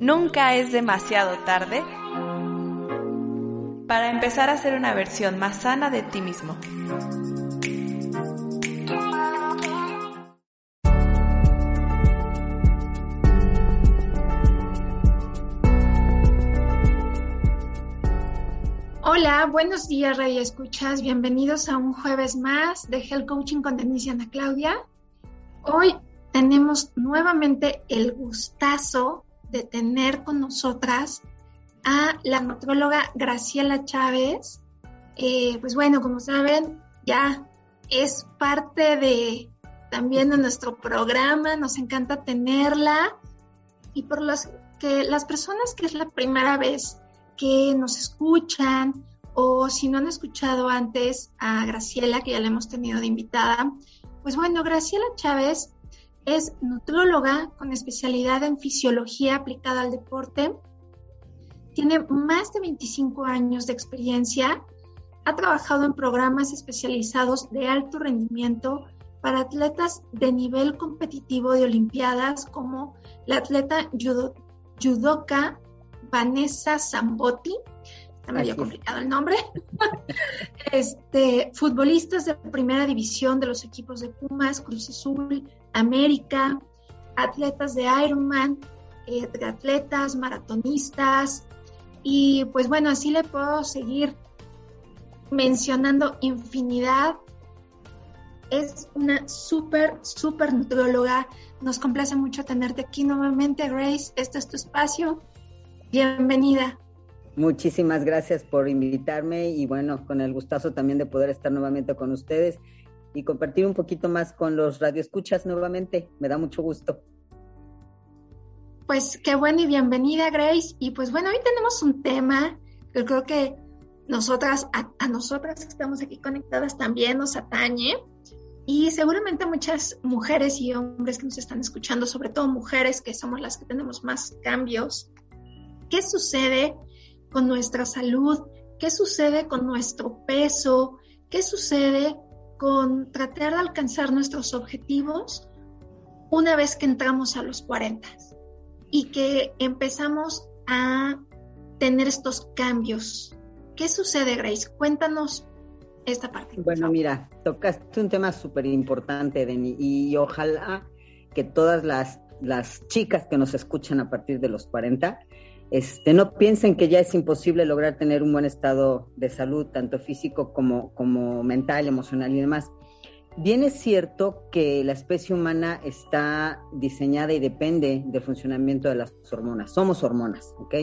Nunca es demasiado tarde para empezar a ser una versión más sana de ti mismo. Hola, buenos días Radio Escuchas, bienvenidos a un jueves más de Health Coaching con Denise Ana Claudia. Hoy tenemos nuevamente el gustazo de tener con nosotras a la nutróloga Graciela Chávez. Eh, pues bueno, como saben, ya es parte de también de nuestro programa, nos encanta tenerla y por las que las personas que es la primera vez que nos escuchan o si no han escuchado antes a Graciela, que ya la hemos tenido de invitada, pues bueno, Graciela Chávez es nutróloga con especialidad en fisiología aplicada al deporte. Tiene más de 25 años de experiencia. Ha trabajado en programas especializados de alto rendimiento para atletas de nivel competitivo de Olimpiadas como la atleta judo, judoka Vanessa Zambotti. Está medio complicado el nombre. este, futbolistas de primera división de los equipos de Pumas, Cruz Azul, América, atletas de Ironman, eh, atletas, maratonistas, y pues bueno, así le puedo seguir mencionando infinidad. Es una súper, súper nutrióloga. Nos complace mucho tenerte aquí nuevamente, Grace. Este es tu espacio. Bienvenida. Muchísimas gracias por invitarme y bueno, con el gustazo también de poder estar nuevamente con ustedes y compartir un poquito más con los radioescuchas nuevamente. Me da mucho gusto. Pues qué bueno y bienvenida, Grace. Y pues bueno, hoy tenemos un tema que creo que nosotras, a, nosotras que estamos aquí conectadas también nos atañe. Y seguramente muchas mujeres y hombres que nos están escuchando, sobre todo mujeres que somos las que tenemos más cambios. ¿Qué sucede con nuestra salud? ¿Qué sucede con nuestro peso? ¿Qué sucede con tratar de alcanzar nuestros objetivos una vez que entramos a los 40 y que empezamos a tener estos cambios. ¿Qué sucede, Grace? Cuéntanos esta parte. Bueno, mira, tocaste un tema súper importante, Deni, y ojalá que todas las, las chicas que nos escuchan a partir de los 40 este, no piensen que ya es imposible lograr tener un buen estado de salud, tanto físico como, como mental, emocional y demás. Bien es cierto que la especie humana está diseñada y depende del funcionamiento de las hormonas. Somos hormonas, ¿ok?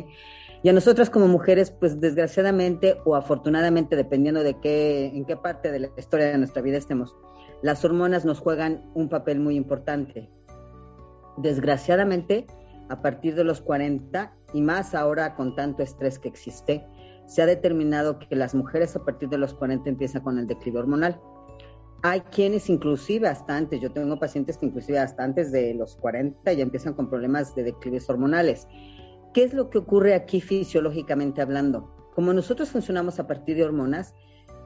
Y a nosotras como mujeres, pues desgraciadamente o afortunadamente, dependiendo de qué, en qué parte de la historia de nuestra vida estemos, las hormonas nos juegan un papel muy importante. Desgraciadamente, a partir de los 40 y más ahora con tanto estrés que existe, se ha determinado que las mujeres a partir de los 40 empiezan con el declive hormonal. Hay quienes inclusive hasta antes, yo tengo pacientes que inclusive hasta antes de los 40 ya empiezan con problemas de declives hormonales. ¿Qué es lo que ocurre aquí fisiológicamente hablando? Como nosotros funcionamos a partir de hormonas,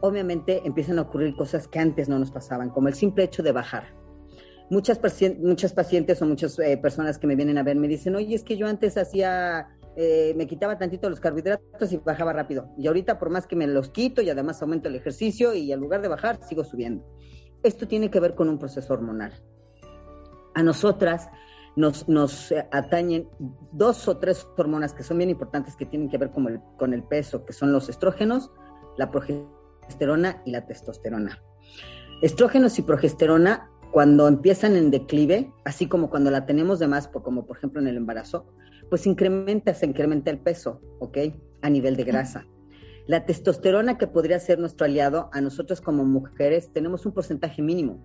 obviamente empiezan a ocurrir cosas que antes no nos pasaban, como el simple hecho de bajar muchas, pacientes, muchas pacientes o muchas eh, personas que me vienen a ver me dicen, oye, es que yo antes hacía, eh, me quitaba tantito los carbohidratos y bajaba rápido. Y ahorita por más que me los quito y además aumento el ejercicio y en lugar de bajar, sigo subiendo. Esto tiene que ver con un proceso hormonal. A nosotras nos, nos atañen dos o tres hormonas que son bien importantes que tienen que ver con el, con el peso, que son los estrógenos, la progesterona y la testosterona. Estrógenos y progesterona cuando empiezan en declive, así como cuando la tenemos de más, como por ejemplo en el embarazo, pues incrementa, se incrementa el peso, ¿ok? A nivel de grasa. La testosterona, que podría ser nuestro aliado, a nosotros como mujeres tenemos un porcentaje mínimo.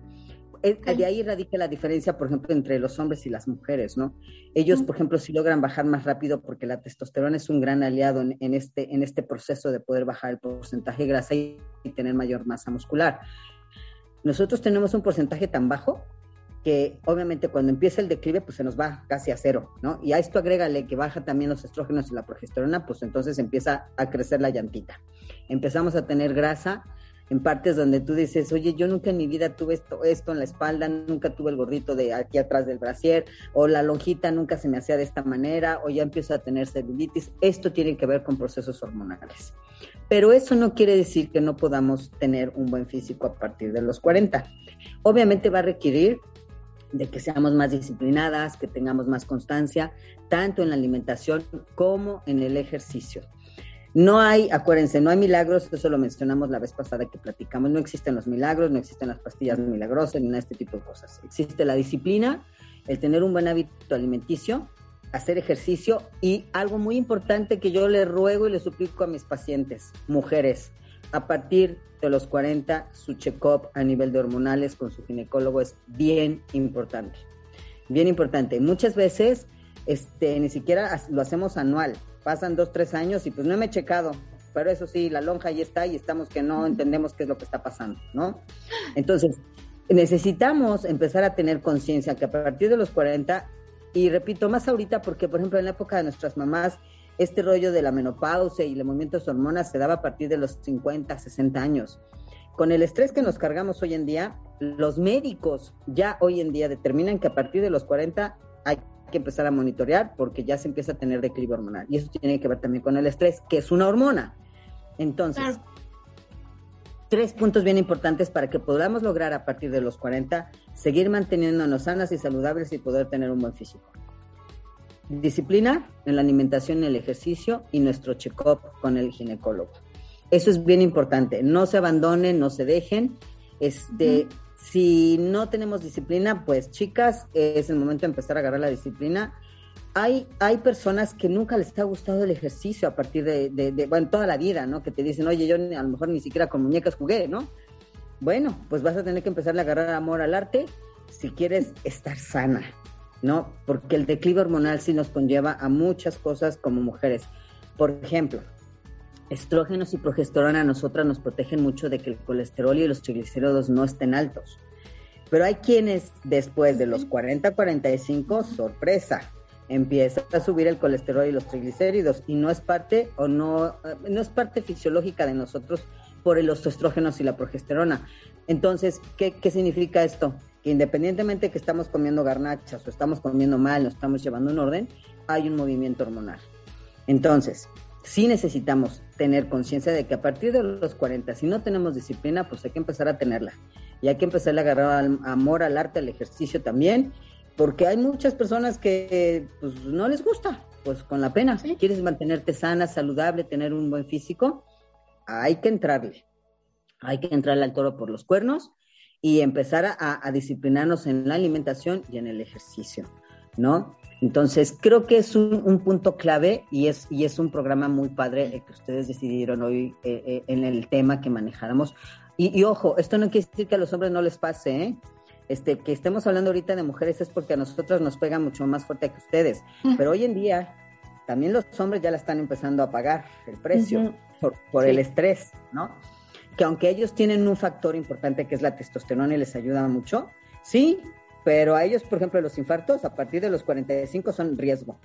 De ahí radica la diferencia, por ejemplo, entre los hombres y las mujeres, ¿no? Ellos, por ejemplo, sí logran bajar más rápido porque la testosterona es un gran aliado en, este, en este proceso de poder bajar el porcentaje de grasa y tener mayor masa muscular. Nosotros tenemos un porcentaje tan bajo que obviamente cuando empieza el declive pues se nos va casi a cero, ¿no? Y a esto agrégale que baja también los estrógenos y la progesterona, pues entonces empieza a crecer la llantita. Empezamos a tener grasa en partes donde tú dices, oye, yo nunca en mi vida tuve esto, en la espalda, nunca tuve el gordito de aquí atrás del brasier, o la lonjita nunca se me hacía de esta manera, o ya empiezo a tener celulitis. Esto tiene que ver con procesos hormonales. Pero eso no quiere decir que no podamos tener un buen físico a partir de los 40. Obviamente va a requerir de que seamos más disciplinadas, que tengamos más constancia, tanto en la alimentación como en el ejercicio. No hay, acuérdense, no hay milagros, eso lo mencionamos la vez pasada que platicamos, no existen los milagros, no existen las pastillas milagrosas, ni nada de este tipo de cosas. Existe la disciplina, el tener un buen hábito alimenticio, hacer ejercicio y algo muy importante que yo le ruego y le suplico a mis pacientes, mujeres, a partir de los 40, su check-up a nivel de hormonales con su ginecólogo es bien importante. Bien importante. Muchas veces este, ni siquiera lo hacemos anual pasan dos, tres años y pues no me he checado, pero eso sí, la lonja ahí está y estamos que no entendemos qué es lo que está pasando, ¿no? Entonces, necesitamos empezar a tener conciencia que a partir de los 40, y repito, más ahorita porque, por ejemplo, en la época de nuestras mamás, este rollo de la menopausia y el movimiento de hormonas se daba a partir de los 50, 60 años. Con el estrés que nos cargamos hoy en día, los médicos ya hoy en día determinan que a partir de los 40 hay que empezar a monitorear porque ya se empieza a tener declive hormonal. Y eso tiene que ver también con el estrés, que es una hormona. Entonces, tres puntos bien importantes para que podamos lograr a partir de los 40 seguir manteniéndonos sanas y saludables y poder tener un buen físico. Disciplina en la alimentación, en el ejercicio y nuestro check-up con el ginecólogo. Eso es bien importante. No se abandonen, no se dejen. Este, si no tenemos disciplina, pues chicas, es el momento de empezar a agarrar la disciplina. Hay, hay personas que nunca les ha gustado el ejercicio a partir de, de, bueno, toda la vida, ¿no? Que te dicen, oye, yo a lo mejor ni siquiera con muñecas jugué, ¿no? Bueno, pues vas a tener que empezar a agarrar amor al arte si quieres estar sana, ¿no? Porque el declive hormonal sí nos conlleva a muchas cosas como mujeres. Por ejemplo, estrógenos y progesterona a nosotras nos protegen mucho de que el colesterol y los triglicéridos no estén altos. Pero hay quienes después de los 40, 45, sorpresa, empieza a subir el colesterol y los triglicéridos y no es parte o no, eh, no es parte fisiológica de nosotros por los estrógenos y la progesterona. Entonces, ¿qué, ¿qué significa esto? Que independientemente que estamos comiendo garnachas o estamos comiendo mal, no estamos llevando un orden, hay un movimiento hormonal. Entonces, sí necesitamos tener conciencia de que a partir de los 40, si no tenemos disciplina, pues hay que empezar a tenerla. Y hay que empezar a agarrar amor al arte, al ejercicio también, porque hay muchas personas que pues, no les gusta, pues con la pena. Si quieres mantenerte sana, saludable, tener un buen físico, hay que entrarle. Hay que entrarle al toro por los cuernos y empezar a, a disciplinarnos en la alimentación y en el ejercicio, ¿no? Entonces, creo que es un, punto clave y es, y es un programa muy padre el que ustedes decidieron hoy eh, eh, en el tema que manejáramos. Y, ojo, esto no quiere decir que a los hombres no les pase, ¿eh? Este, que estemos hablando ahorita de mujeres es porque a nosotros nos pega mucho más fuerte que ustedes. Pero hoy en día también los hombres ya la están empezando a pagar el precio por, el estrés, ¿no? Que aunque ellos tienen un factor importante que es la testosterona y les ayuda mucho, sí, pero a ellos, por ejemplo, los infartos a partir de los 45 son riesgo.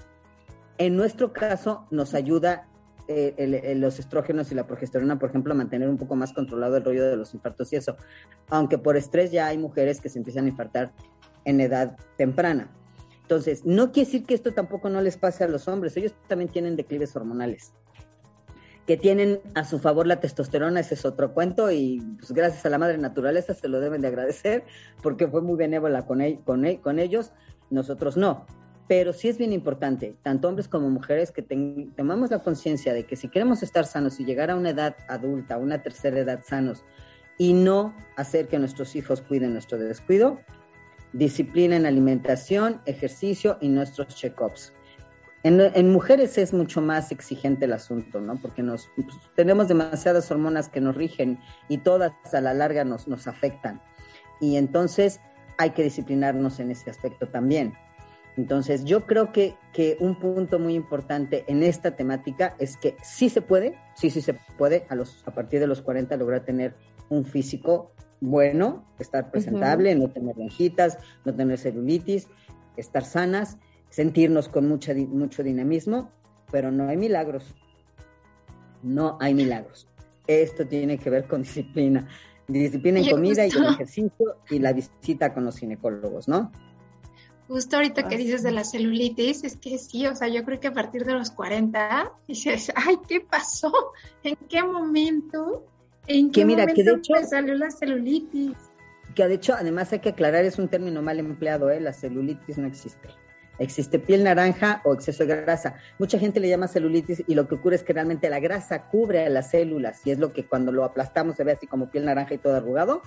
En nuestro caso, nos ayuda eh, los estrógenos y la progesterona, por ejemplo, a mantener un poco más controlado el rollo de los infartos y eso. Aunque por estrés ya hay mujeres que se empiezan a infartar en edad temprana. Entonces, no quiere decir que esto tampoco no les pase a los hombres, ellos también tienen declives hormonales que tienen a su favor la testosterona, ese es otro cuento y pues gracias a la madre naturaleza se lo deben de agradecer porque fue muy benévola con, con, ellos, nosotros no. Pero sí es bien importante, tanto hombres como mujeres, que tomamos la conciencia de que si queremos estar sanos y llegar a una edad adulta, una tercera edad sanos, y no hacer que nuestros hijos cuiden nuestro descuido, disciplina en alimentación, ejercicio y nuestros check-ups. En, mujeres es mucho más exigente el asunto, ¿no? Porque nos pues, tenemos demasiadas hormonas que nos rigen y todas a la larga nos, nos afectan. Y entonces hay que disciplinarnos en ese aspecto también. Entonces, yo creo que, que un punto muy importante en esta temática es que sí se puede, sí, sí se puede, a, los, a partir de los 40 lograr tener un físico bueno, estar presentable, no tener lonjitas, no tener celulitis, estar sanas sentirnos con mucha, mucho dinamismo, pero no hay milagros. No hay milagros. esto tiene que ver con disciplina. Disciplina en comida y en ejercicio y la visita con los ginecólogos, ¿no? Justo ahorita que dices de la celulitis, es que sí, o sea, yo creo que a partir de los 40 dices, ay, ¿qué pasó? ¿En qué momento? ¿En qué mira, momento que de hecho, salió la celulitis? Que de hecho, además hay que aclarar, es un término mal empleado, ¿eh? La celulitis no existe. Existe piel naranja o exceso de grasa. Mucha gente le llama celulitis y lo que ocurre es que realmente la grasa cubre a las células y es lo que cuando lo aplastamos se ve así como piel naranja y todo arrugado,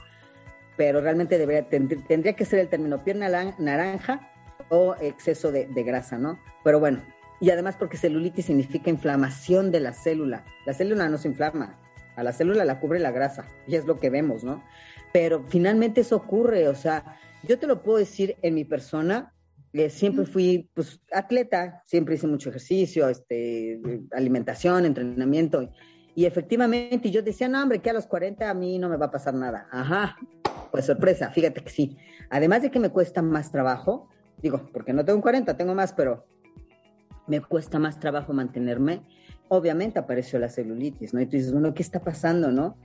pero realmente debería, tendría que ser el término piel naranja o exceso de, grasa, ¿no? Pero bueno, y además porque celulitis significa inflamación de la célula. La célula no se inflama, a la célula la cubre la grasa, y es lo que vemos, ¿no? Pero finalmente eso ocurre, o sea, yo te lo puedo decir en mi persona, siempre fui pues atleta, siempre hice mucho ejercicio, este, alimentación, entrenamiento, y efectivamente yo decía, no, hombre, que a los 40 a mí no me va a pasar nada. Ajá, pues sorpresa, fíjate que sí. Además de que me cuesta más trabajo, digo, porque no tengo 40, tengo más, pero me cuesta más trabajo mantenerme. Obviamente apareció la celulitis, ¿no? Y tú dices, bueno, ¿qué está pasando, no?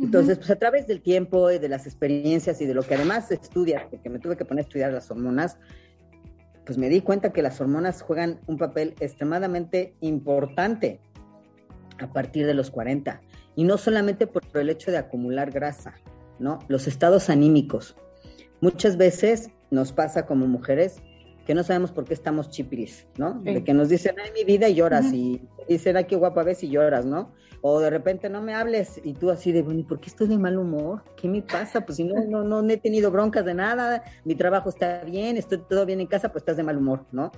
Entonces, pues a través del tiempo y de las experiencias y de lo que además estudias, porque me tuve que poner a estudiar las hormonas, pues me di cuenta que las hormonas juegan un papel extremadamente importante a partir de los 40. Y no solamente por el hecho de acumular grasa, ¿no? Los estados anímicos. Muchas veces nos pasa como mujeres que no sabemos por qué estamos chipiris, ¿no? De que nos dicen, ay, mi vida, y lloras, y dicen, ay, qué guapa ves, y lloras, ¿no? O de repente no me hables, y tú así de, bueno, ¿y por qué estoy de mal humor? ¿Qué me pasa? Pues si no, no, no he tenido broncas de nada, mi trabajo está bien, estoy todo bien en casa, pues estás de mal humor, ¿no?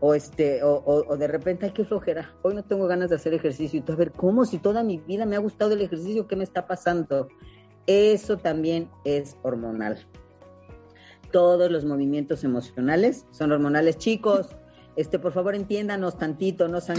O, este, o, o, de repente, ay, qué flojera, hoy no tengo ganas de hacer ejercicio, y tú, a ver, ¿cómo? Si toda mi vida me ha gustado el ejercicio, ¿qué me está pasando? Eso también es hormonal todos los movimientos emocionales son hormonales. Chicos, este, por favor entiéndanos tantito, no sean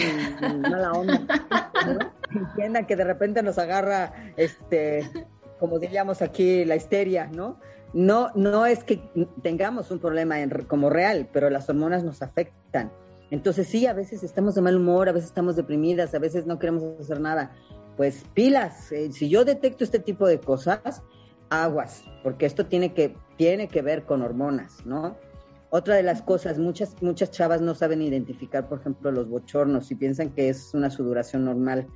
mala onda. Entiendan que de repente nos agarra, este, como diríamos aquí, la histeria, ¿no? No, no es que tengamos un problema como real, pero las hormonas nos afectan. Entonces sí, a veces estamos de mal humor, a veces estamos deprimidas, a veces no queremos hacer nada. Pues pilas, eh, si yo detecto este tipo de cosas, aguas, porque esto tiene que, tiene que ver con hormonas, ¿no? Otra de las cosas, muchas, muchas chavas no saben identificar, por ejemplo, los bochornos y piensan que es una sudoración normal.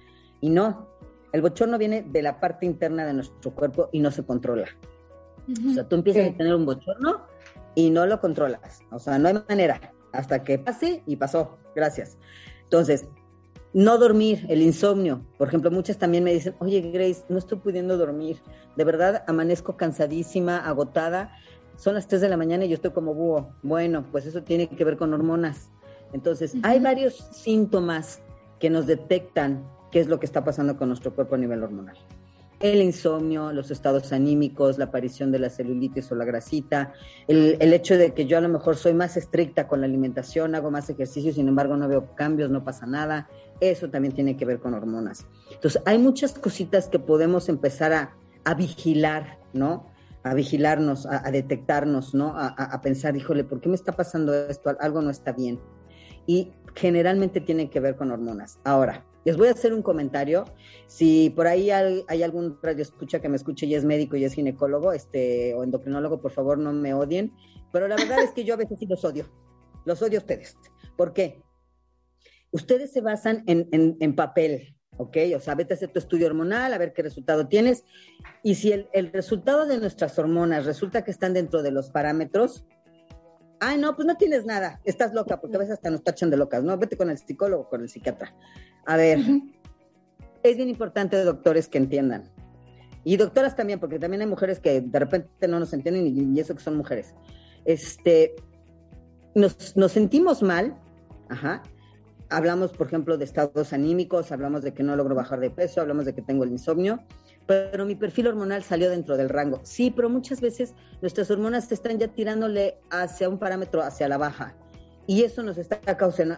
Y no, el bochorno viene de la parte interna de nuestro cuerpo y no se controla. O sea, tú empiezas a tener un bochorno y no lo controlas. O sea, no hay manera hasta que pase y pasó. Gracias. Entonces, no dormir, el insomnio. Por ejemplo, muchas también me dicen, oye Grace, no estoy pudiendo dormir. De verdad, amanezco cansadísima, agotada. Son las 3 de la mañana y yo estoy como búho. Bueno, pues eso tiene que ver con hormonas. Entonces, hay varios síntomas que nos detectan qué es lo que está pasando con nuestro cuerpo a nivel hormonal. El insomnio, los estados anímicos, la aparición de la celulitis o la grasita, el, hecho de que yo a lo mejor soy más estricta con la alimentación, hago más ejercicio, sin embargo no veo cambios, no pasa nada eso también tiene que ver con hormonas. Entonces, hay muchas cositas que podemos empezar a, vigilar, ¿no? A vigilarnos, a, detectarnos, ¿no? A, pensar, híjole, ¿por qué me está pasando esto? Algo no está bien. Y generalmente tiene que ver con hormonas. Ahora, les voy a hacer un comentario. Si por ahí hay, algún radio escucha que me escuche y es médico y es ginecólogo este, o endocrinólogo, por favor no me odien. Pero la verdad es que yo a veces sí los odio. Los odio a ustedes. ¿Por qué? ustedes se basan en, papel, ¿ok? O sea, vete a hacer tu estudio hormonal, a ver qué resultado tienes. Y si el, resultado de nuestras hormonas resulta que están dentro de los parámetros, ay, no, pues no tienes nada, estás loca, porque a veces hasta nos tachan de locas, ¿no? Vete con el psicólogo, con el psiquiatra. A ver, es bien importante, doctores, que entiendan. Y doctoras también, porque también hay mujeres que de repente no nos entienden y, y eso que son mujeres. Este, nos, nos sentimos mal, ajá, hablamos, por ejemplo, de estados anímicos, hablamos de que no logro bajar de peso, hablamos de que tengo el insomnio, pero mi perfil hormonal salió dentro del rango. Sí, pero muchas veces nuestras hormonas están ya tirándole hacia un parámetro hacia la baja. Y eso nos está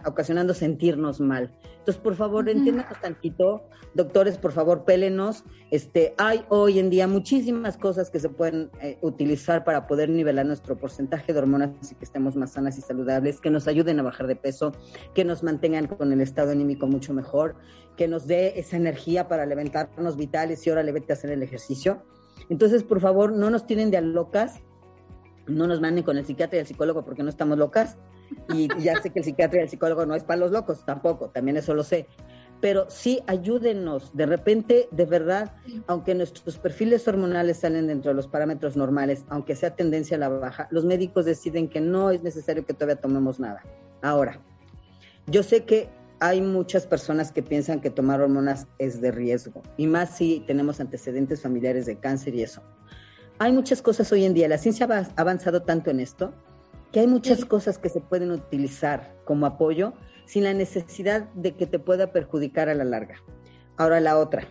ocasionando sentirnos mal. Entonces, por favor, uh tantito, doctores, por favor, pélenos. Este, hay hoy en día muchísimas cosas que se pueden eh, utilizar para poder nivelar nuestro porcentaje de hormonas y que estemos más sanas y saludables, que nos ayuden a bajar de peso, que nos mantengan con el estado anímico mucho mejor, que nos dé esa energía para levantarnos vitales y ahora le vete a hacer el ejercicio. Entonces, por favor, no nos tienen de locas, no nos manden con el psiquiatra y el psicólogo porque no estamos locas y, ya sé que el psiquiatra y el psicólogo no es para los locos, tampoco, también eso lo sé. Pero sí, ayúdenos. De repente, de verdad, aunque nuestros perfiles hormonales salen dentro de los parámetros normales, aunque sea tendencia a la baja, los médicos deciden que no es necesario que todavía tomemos nada. Ahora, yo sé que hay muchas personas que piensan que tomar hormonas es de riesgo, y más si tenemos antecedentes familiares de cáncer y eso. Hay muchas cosas hoy en día, la ciencia ha avanzado tanto en esto que hay muchas cosas que se pueden utilizar como apoyo sin la necesidad de que te pueda perjudicar a la larga. Ahora la otra.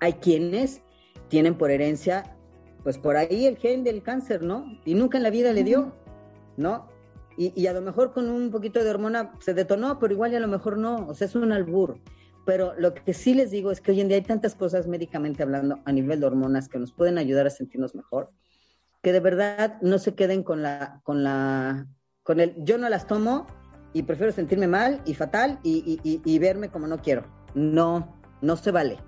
Hay quienes tienen por herencia, pues por ahí el gen del cáncer, ¿no? Y nunca en la vida le dio, ¿no? Y, a lo mejor con un poquito de hormona se detonó, pero igual y a lo mejor no, o sea, es un albur. Pero lo que sí les digo es que hoy en día hay tantas cosas médicamente hablando a nivel de hormonas que nos pueden ayudar a sentirnos mejor que de verdad no se queden con la, con la, con el, yo no las tomo y prefiero sentirme mal y fatal y, verme como no quiero. No, no se vale.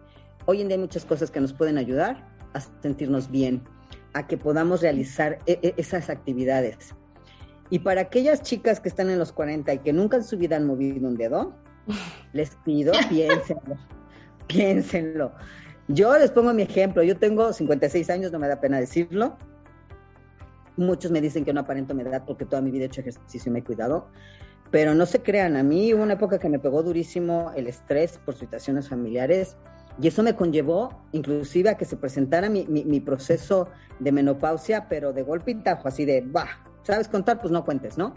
Hoy en día hay muchas cosas que nos pueden ayudar a sentirnos bien, a que podamos realizar e, e, esas actividades. Y para aquellas chicas que están en los 40 y que nunca en su vida han movido un dedo, les pido, piénsenlo, piénsenlo. Yo les pongo mi ejemplo, yo tengo 56 años, no me da pena decirlo, Muchos me dicen que no aparento mi edad porque toda mi vida he hecho ejercicio y me he cuidado. Pero no se crean, a mí hubo una época que me pegó durísimo el estrés por situaciones familiares y eso me conllevó inclusive a que se presentara mi, mi, proceso de menopausia, pero de golpe y tajo, así de, va, ¿sabes contar? Pues no cuentes, ¿no?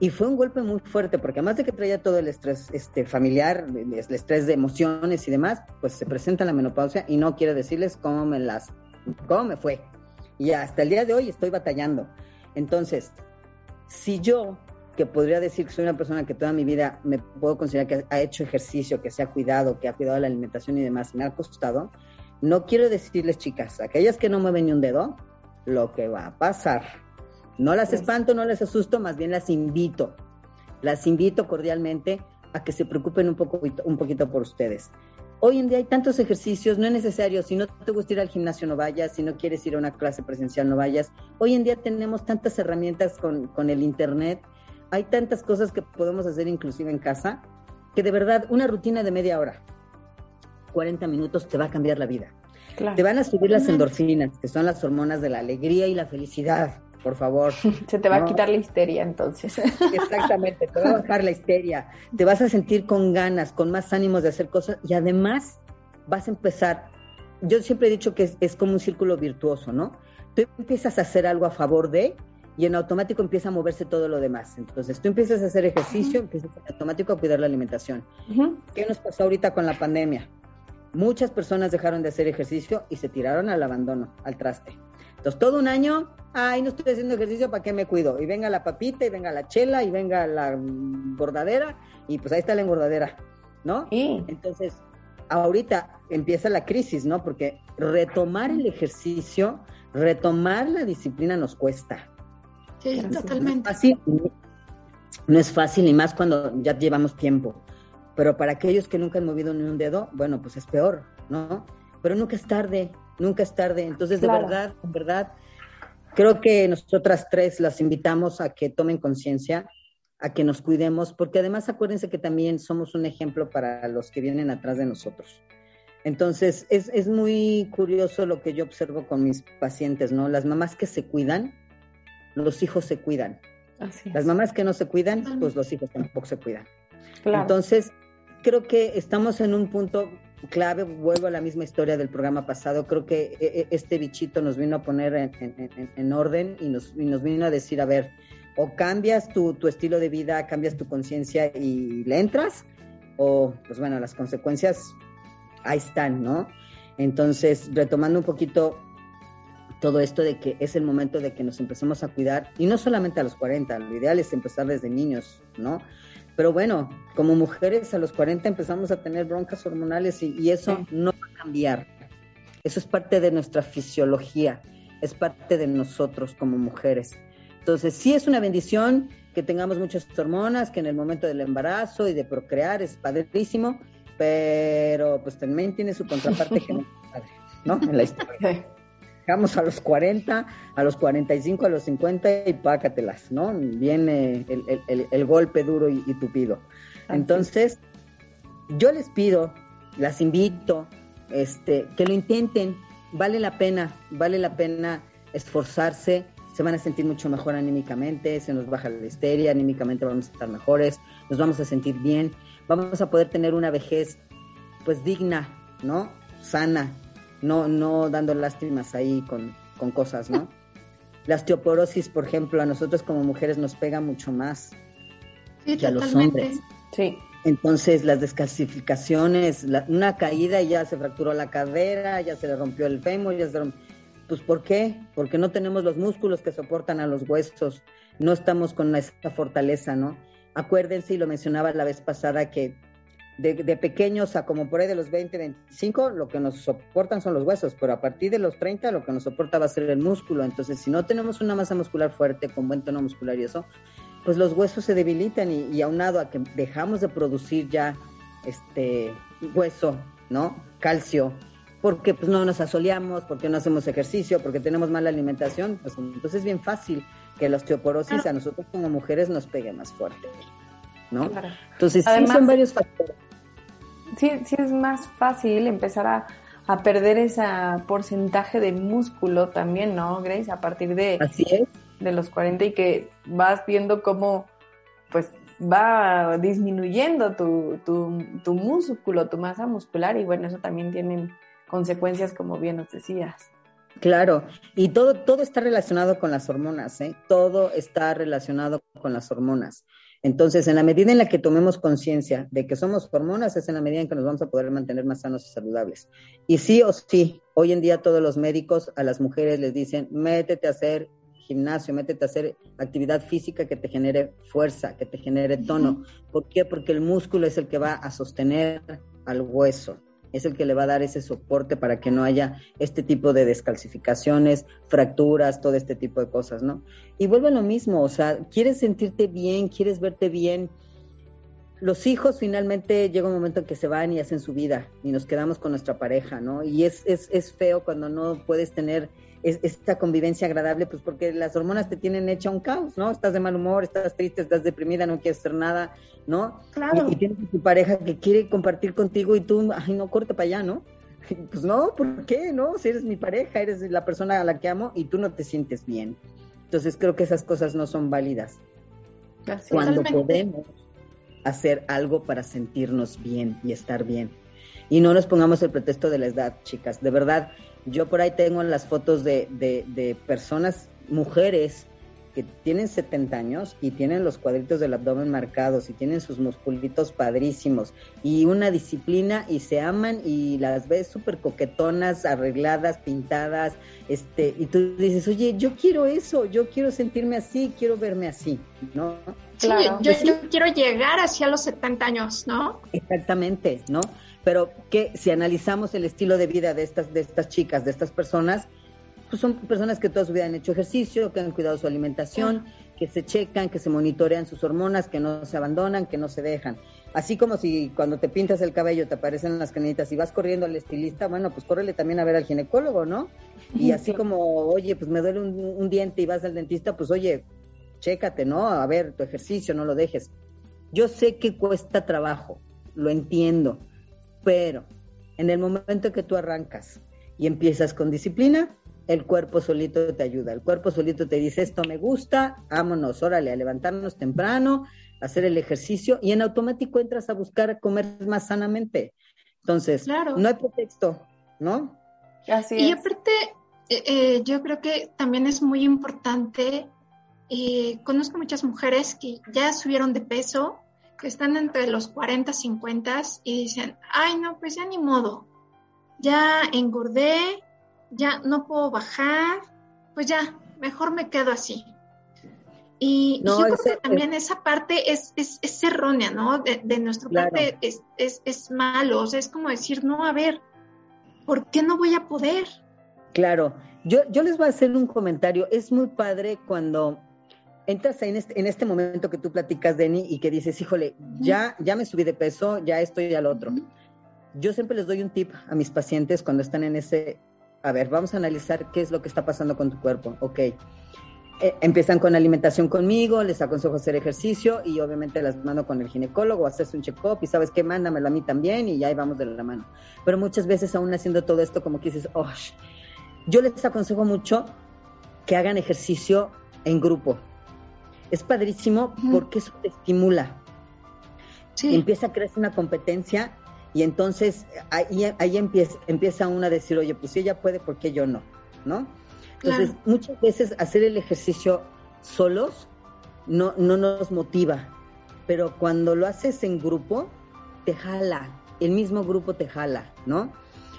Y fue un golpe muy fuerte, porque además de que traía todo el estrés este, familiar, el estrés de emociones y demás, pues se presenta la menopausia y no quiero decirles cómo me las, cómo me fue. Y hasta el día de hoy estoy batallando. Entonces, si yo, que podría decir que soy una persona que toda mi vida me puedo considerar que ha hecho ejercicio, que se ha cuidado, que ha cuidado la alimentación y demás, me ha costado, no quiero decirles, chicas, aquellas que no mueven ni un dedo, lo que va a pasar. No las pues espanto, no les asusto, más bien las invito. Las invito cordialmente a que se preocupen un, poco, un poquito por ustedes. Hoy en día hay tantos ejercicios, no es necesario, si no te gusta ir al gimnasio no vayas, si no quieres ir a una clase presencial no vayas. Hoy en día tenemos tantas herramientas con, con el Internet, hay tantas cosas que podemos hacer inclusive en casa, que de verdad una rutina de media hora, 40 minutos te va a cambiar la vida. Te van a subir las endorfinas, que son las hormonas de la alegría y la felicidad por favor. Se te va a quitar la histeria entonces. Exactamente, te va a bajar la histeria, te vas a sentir con ganas, con más ánimos de hacer cosas y además vas a empezar, yo siempre he dicho que es, como un círculo virtuoso, ¿no? Tú empiezas a hacer algo a favor de y en automático empieza a moverse todo lo demás. Entonces tú empiezas a hacer ejercicio, empiezas en automático a cuidar la alimentación. ¿Qué nos pasó ahorita con la pandemia? Muchas personas dejaron de hacer ejercicio y se tiraron al abandono, al traste. Entonces, todo un año, ay, no estoy haciendo ejercicio, ¿para qué me cuido? Y venga la papita, y venga la chela, y venga la engordadera, y pues ahí está la engordadera, ¿no? Entonces, ahorita empieza la crisis, ¿no? Porque retomar el ejercicio, retomar la disciplina nos cuesta. Sí, totalmente. no es fácil, y más cuando ya llevamos tiempo. Pero para aquellos que nunca han movido ni un dedo, bueno, pues es peor, ¿no? Pero nunca es tarde, nunca es tarde. Entonces, de verdad, de verdad, creo que nosotras tres las invitamos a que tomen conciencia, a que nos cuidemos, porque además acuérdense que también somos un ejemplo para los que vienen atrás de nosotros. Entonces, es, es muy curioso lo que yo observo con mis pacientes, ¿no? Las mamás que se cuidan, los hijos se cuidan. Las mamás que no se cuidan, pues los hijos tampoco se cuidan. Entonces, creo que estamos en un punto clave, vuelvo a la misma historia del programa pasado, creo que e, e, este bichito nos vino a poner en, orden y nos, vino a decir, a ver, o cambias tu, estilo de vida, cambias tu conciencia y le entras, o pues bueno, las consecuencias ahí están, ¿no? Entonces, retomando un poquito, todo esto de que es el momento de que nos empecemos a cuidar, y no solamente a los 40, lo ideal es empezar desde niños, ¿no? Pero bueno, como mujeres a los 40 empezamos a tener broncas hormonales y, eso no va a cambiar. Eso es parte de nuestra fisiología, es parte de nosotros como mujeres. Entonces, sí es una bendición que tengamos muchas hormonas, que en el momento del embarazo y de procrear es padrísimo, pero pues también tiene su contraparte que ¿no? En la historia. Llegamos a los 40, a los 45, a los 50 y pácatelas, ¿no? Viene el, golpe duro y, tupido. Entonces, yo les pido, las invito, este, que lo intenten, vale la pena, vale la pena esforzarse, se van a sentir mucho mejor anímicamente, se nos baja la histeria, anímicamente vamos a estar mejores, nos vamos a sentir bien, vamos a poder tener una vejez pues digna, ¿no? Sana, no, no dando lástimas ahí con, cosas, ¿no? La osteoporosis, por ejemplo, a nosotros como mujeres nos pega mucho más que a los hombres. Sí. Entonces, las descalcificaciones, una caída y ya se fracturó la cadera, ya se le rompió el fémur, ya se rompió. Pues, ¿por qué? Porque no tenemos los músculos que soportan a los huesos, no estamos con esa fortaleza, ¿no? Acuérdense, y lo mencionaba la vez pasada, que de, pequeños a como por ahí de los 20, 25, lo que nos soportan son los huesos, pero a partir de los 30 lo que nos soporta va a ser el músculo. Entonces, si no tenemos una masa muscular fuerte, con buen tono muscular y eso, pues los huesos se debilitan y, aunado a que dejamos de producir ya este hueso, ¿no? Calcio, porque pues no nos asoleamos, porque no hacemos ejercicio, porque tenemos mala alimentación, pues entonces es bien fácil que la osteoporosis a nosotros como mujeres nos pegue más fuerte, ¿no? Entonces sí son varios factores sí, sí es más fácil empezar a, perder ese porcentaje de músculo también, ¿no, Grace? A partir de, de los 40 y que vas viendo cómo pues va disminuyendo tu, tu, tu músculo, tu masa muscular y bueno, eso también tiene consecuencias como bien nos decías. Claro, y todo, todo está relacionado con las hormonas, ¿eh? Todo está relacionado con las hormonas. Entonces, en la medida en la que tomemos conciencia de que somos hormonas, es en la medida en que nos vamos a poder mantener más sanos y saludables. Y sí o sí, hoy en día todos los médicos a las mujeres les dicen, métete a hacer gimnasio, métete a hacer actividad física que te genere fuerza, que te genere tono. ¿Por qué? Porque el músculo es el que va a sostener al hueso es el que le va a dar ese soporte para que no haya este tipo de descalcificaciones, fracturas, todo este tipo de cosas, ¿no? Y vuelve a lo mismo, o sea, quieres sentirte bien, quieres verte bien. Los hijos finalmente llega un momento en que se van y hacen su vida y nos quedamos con nuestra pareja, ¿no? Y es, es, es feo cuando no puedes tener esta convivencia agradable, pues porque las hormonas te tienen hecha un caos, ¿no? Estás de mal humor, estás triste, estás deprimida, no quieres hacer nada, ¿no? Claro. Y, tienes a tu pareja que quiere compartir contigo y tú, ay, no, corte para allá, ¿no? Pues no, ¿por qué? ¿No? Si eres mi pareja, eres la persona a la que amo y tú no te sientes bien. Entonces creo que esas cosas no son válidas. Cuando podemos hacer algo para sentirnos bien y estar bien. Y no nos pongamos el pretexto de la edad, chicas. De verdad, yo por ahí tengo las fotos de, de, personas, mujeres, que tienen 70 años y tienen los cuadritos del abdomen marcados y tienen sus musculitos padrísimos y una disciplina y se aman y las ves súper coquetonas, arregladas, pintadas, este, y tú dices, oye, yo quiero eso, yo quiero sentirme así, quiero verme así, ¿no? Claro. yo, yo quiero llegar hacia los 70 años, ¿no? Exactamente, ¿no? Pero que si analizamos el estilo de vida de estas, de estas chicas, de estas personas, pues son personas que toda su vida han hecho ejercicio, que han cuidado su alimentación, que se checan, que se monitorean sus hormonas, que no se abandonan, que no se dejan. Así como si cuando te pintas el cabello te aparecen las canitas y vas corriendo al estilista, bueno, pues córrele también a ver al ginecólogo, ¿no? Y así como, oye, pues me duele un, un diente y vas al dentista, pues oye, chécate, ¿no? A ver, tu ejercicio, no lo dejes. Yo sé que cuesta trabajo, lo entiendo, pero en el momento que tú arrancas y empiezas con disciplina, el cuerpo solito te ayuda. El cuerpo solito te dice, esto me gusta, vámonos, órale, a levantarnos temprano, hacer el ejercicio y en automático entras a buscar comer más sanamente. Entonces, no hay pretexto, ¿no? Así y aparte, eh, eh, yo creo que también es muy importante, eh, conozco muchas mujeres que ya subieron de peso, que están entre los 40, 50 y dicen, ay no, pues ya ni modo, ya engordé, ya no puedo bajar, pues ya, mejor me quedo así. Y, yo creo que también esa parte es, es, es errónea, ¿no? De, de nuestra parte es, es, es malo, o sea, es como decir, no, a ver, ¿por qué no voy a poder? Claro, yo, yo les voy a hacer un comentario, es muy padre cuando entras en este, en este momento que tú platicas, Denny, y que dices, híjole, ya, ya me subí de peso, ya estoy al otro. Yo siempre les doy un tip a mis pacientes cuando están en ese, a ver, vamos a analizar qué es lo que está pasando con tu cuerpo, ok eh, empiezan con alimentación conmigo, les aconsejo hacer ejercicio y obviamente las mando con el ginecólogo, haces un check-up y sabes qué, mándamelo a mí también y ya ahí vamos de la mano. Pero muchas veces aún haciendo todo esto como que dices, oh, yo les aconsejo mucho que hagan ejercicio en grupo. Es padrísimo porque eso te estimula. Empieza a crecer una competencia y entonces ahí, ahí empieza, empieza uno a decir, oye, pues si ella puede, ¿por qué yo no? ¿No? Entonces, muchas veces hacer el ejercicio solos no, no nos motiva, pero cuando lo haces en grupo, te jala, el mismo grupo te jala, ¿no?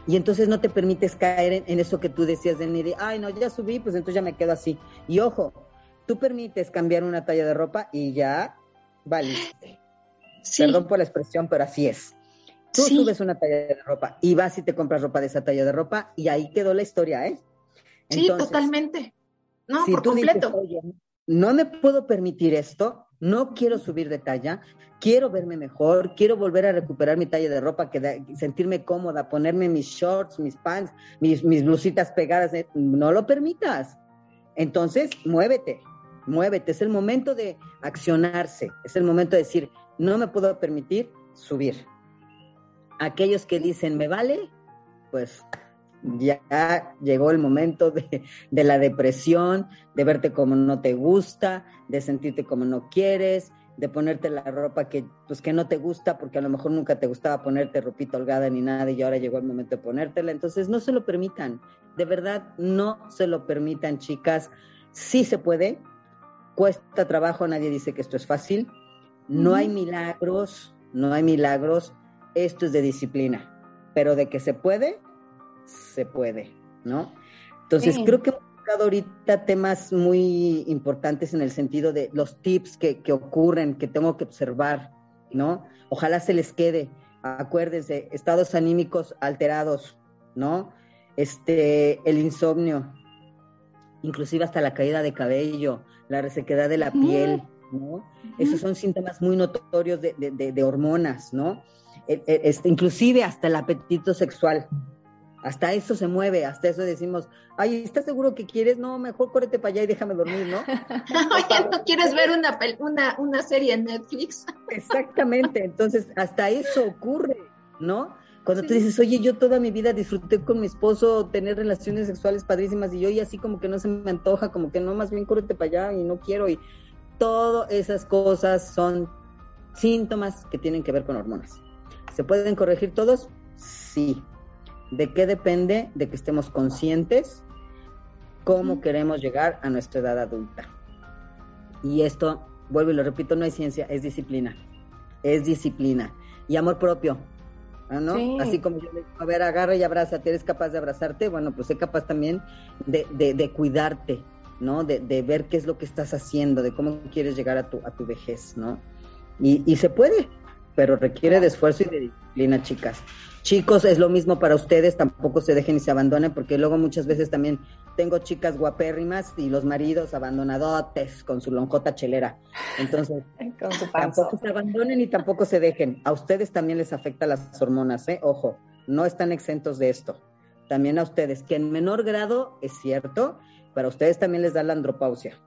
Y entonces no te permites caer en, eso que tú decías de de, ay, no, ya subí, pues entonces ya me quedo así. Y ojo, tú permites cambiar una talla de ropa y ya valiste. Perdón por la expresión, pero así es. Tú subes una talla de ropa y vas y te compras ropa de esa talla de ropa y ahí quedó la historia, ¿eh? sí, totalmente. No, por completo. no me puedo permitir esto, no quiero subir de talla, quiero verme mejor, quiero volver a recuperar mi talla de ropa, que sentirme cómoda, ponerme mis shorts, mis pants, mis, mis blusitas pegadas, eh, no lo permitas. Entonces, muévete, muévete, es el momento de accionarse, es el momento de decir, no me puedo permitir subir. Aquellos que dicen, me vale, pues ya llegó el momento de, de, la depresión, de verte como no te gusta, de sentirte como no quieres, de ponerte la ropa que, pues, que no te gusta, porque a lo mejor nunca te gustaba ponerte ropita holgada ni nada y ahora llegó el momento de ponértela. Entonces, no se lo permitan, de verdad, no se lo permitan, chicas. Sí se puede, cuesta trabajo, nadie dice que esto es fácil, no hay milagros, no hay milagros, esto es de disciplina, pero de que se puede, se puede, ¿no? Entonces, creo que hemos tocado ahorita temas muy importantes en el sentido de los tips que, que ocurren, que tengo que observar, ¿no? Ojalá se les quede. Acuérdense, estados anímicos alterados, ¿no? Este, el insomnio, inclusive hasta la caída de cabello, la resequedad de la piel, ¿no? Esos son síntomas muy notorios de, de, de hormonas, ¿no? E, e, este, inclusive hasta el apetito sexual, hasta eso se mueve, hasta eso decimos, ay, ¿estás seguro que quieres? No, mejor córrete para allá y déjame dormir, ¿no? Oye, ¿no quieres ver una, una, una serie en Netflix? Exactamente, entonces hasta eso ocurre, ¿no? Cuando tú dices, oye, yo toda mi vida disfruté con mi esposo tener relaciones sexuales padrísimas y yo y así como que no se me antoja, como que no, más bien córrete para allá y no quiero y todas esas cosas son síntomas que tienen que ver con hormonas. ¿Se pueden corregir todos? Sí, ¿De qué depende? De que estemos conscientes cómo queremos llegar a nuestra edad adulta. Y esto, vuelvo y lo repito, no es ciencia, es disciplina. Es disciplina. Y amor propio. ¿No? Así como yo le digo, a ver, agarra y abrázate, ¿eres capaz de abrazarte? Bueno, pues sé capaz también de, de, cuidarte, ¿no? De, de, ver qué es lo que estás haciendo, de cómo quieres llegar a tu, a tu vejez, ¿no? Y, y se puede, pero requiere de esfuerzo y de disciplina, chicas. Chicos, es lo mismo para ustedes, tampoco se dejen y se abandonen, porque luego muchas veces también tengo chicas guapérrimas y los maridos abandonadotes con su lonjota chelera. Entonces, tampoco se abandonen y tampoco se dejen. A ustedes también les afecta las hormonas, ¿eh? Ojo, no están exentos de esto. También a ustedes, que en menor grado es cierto, pero a ustedes también les da la andropausia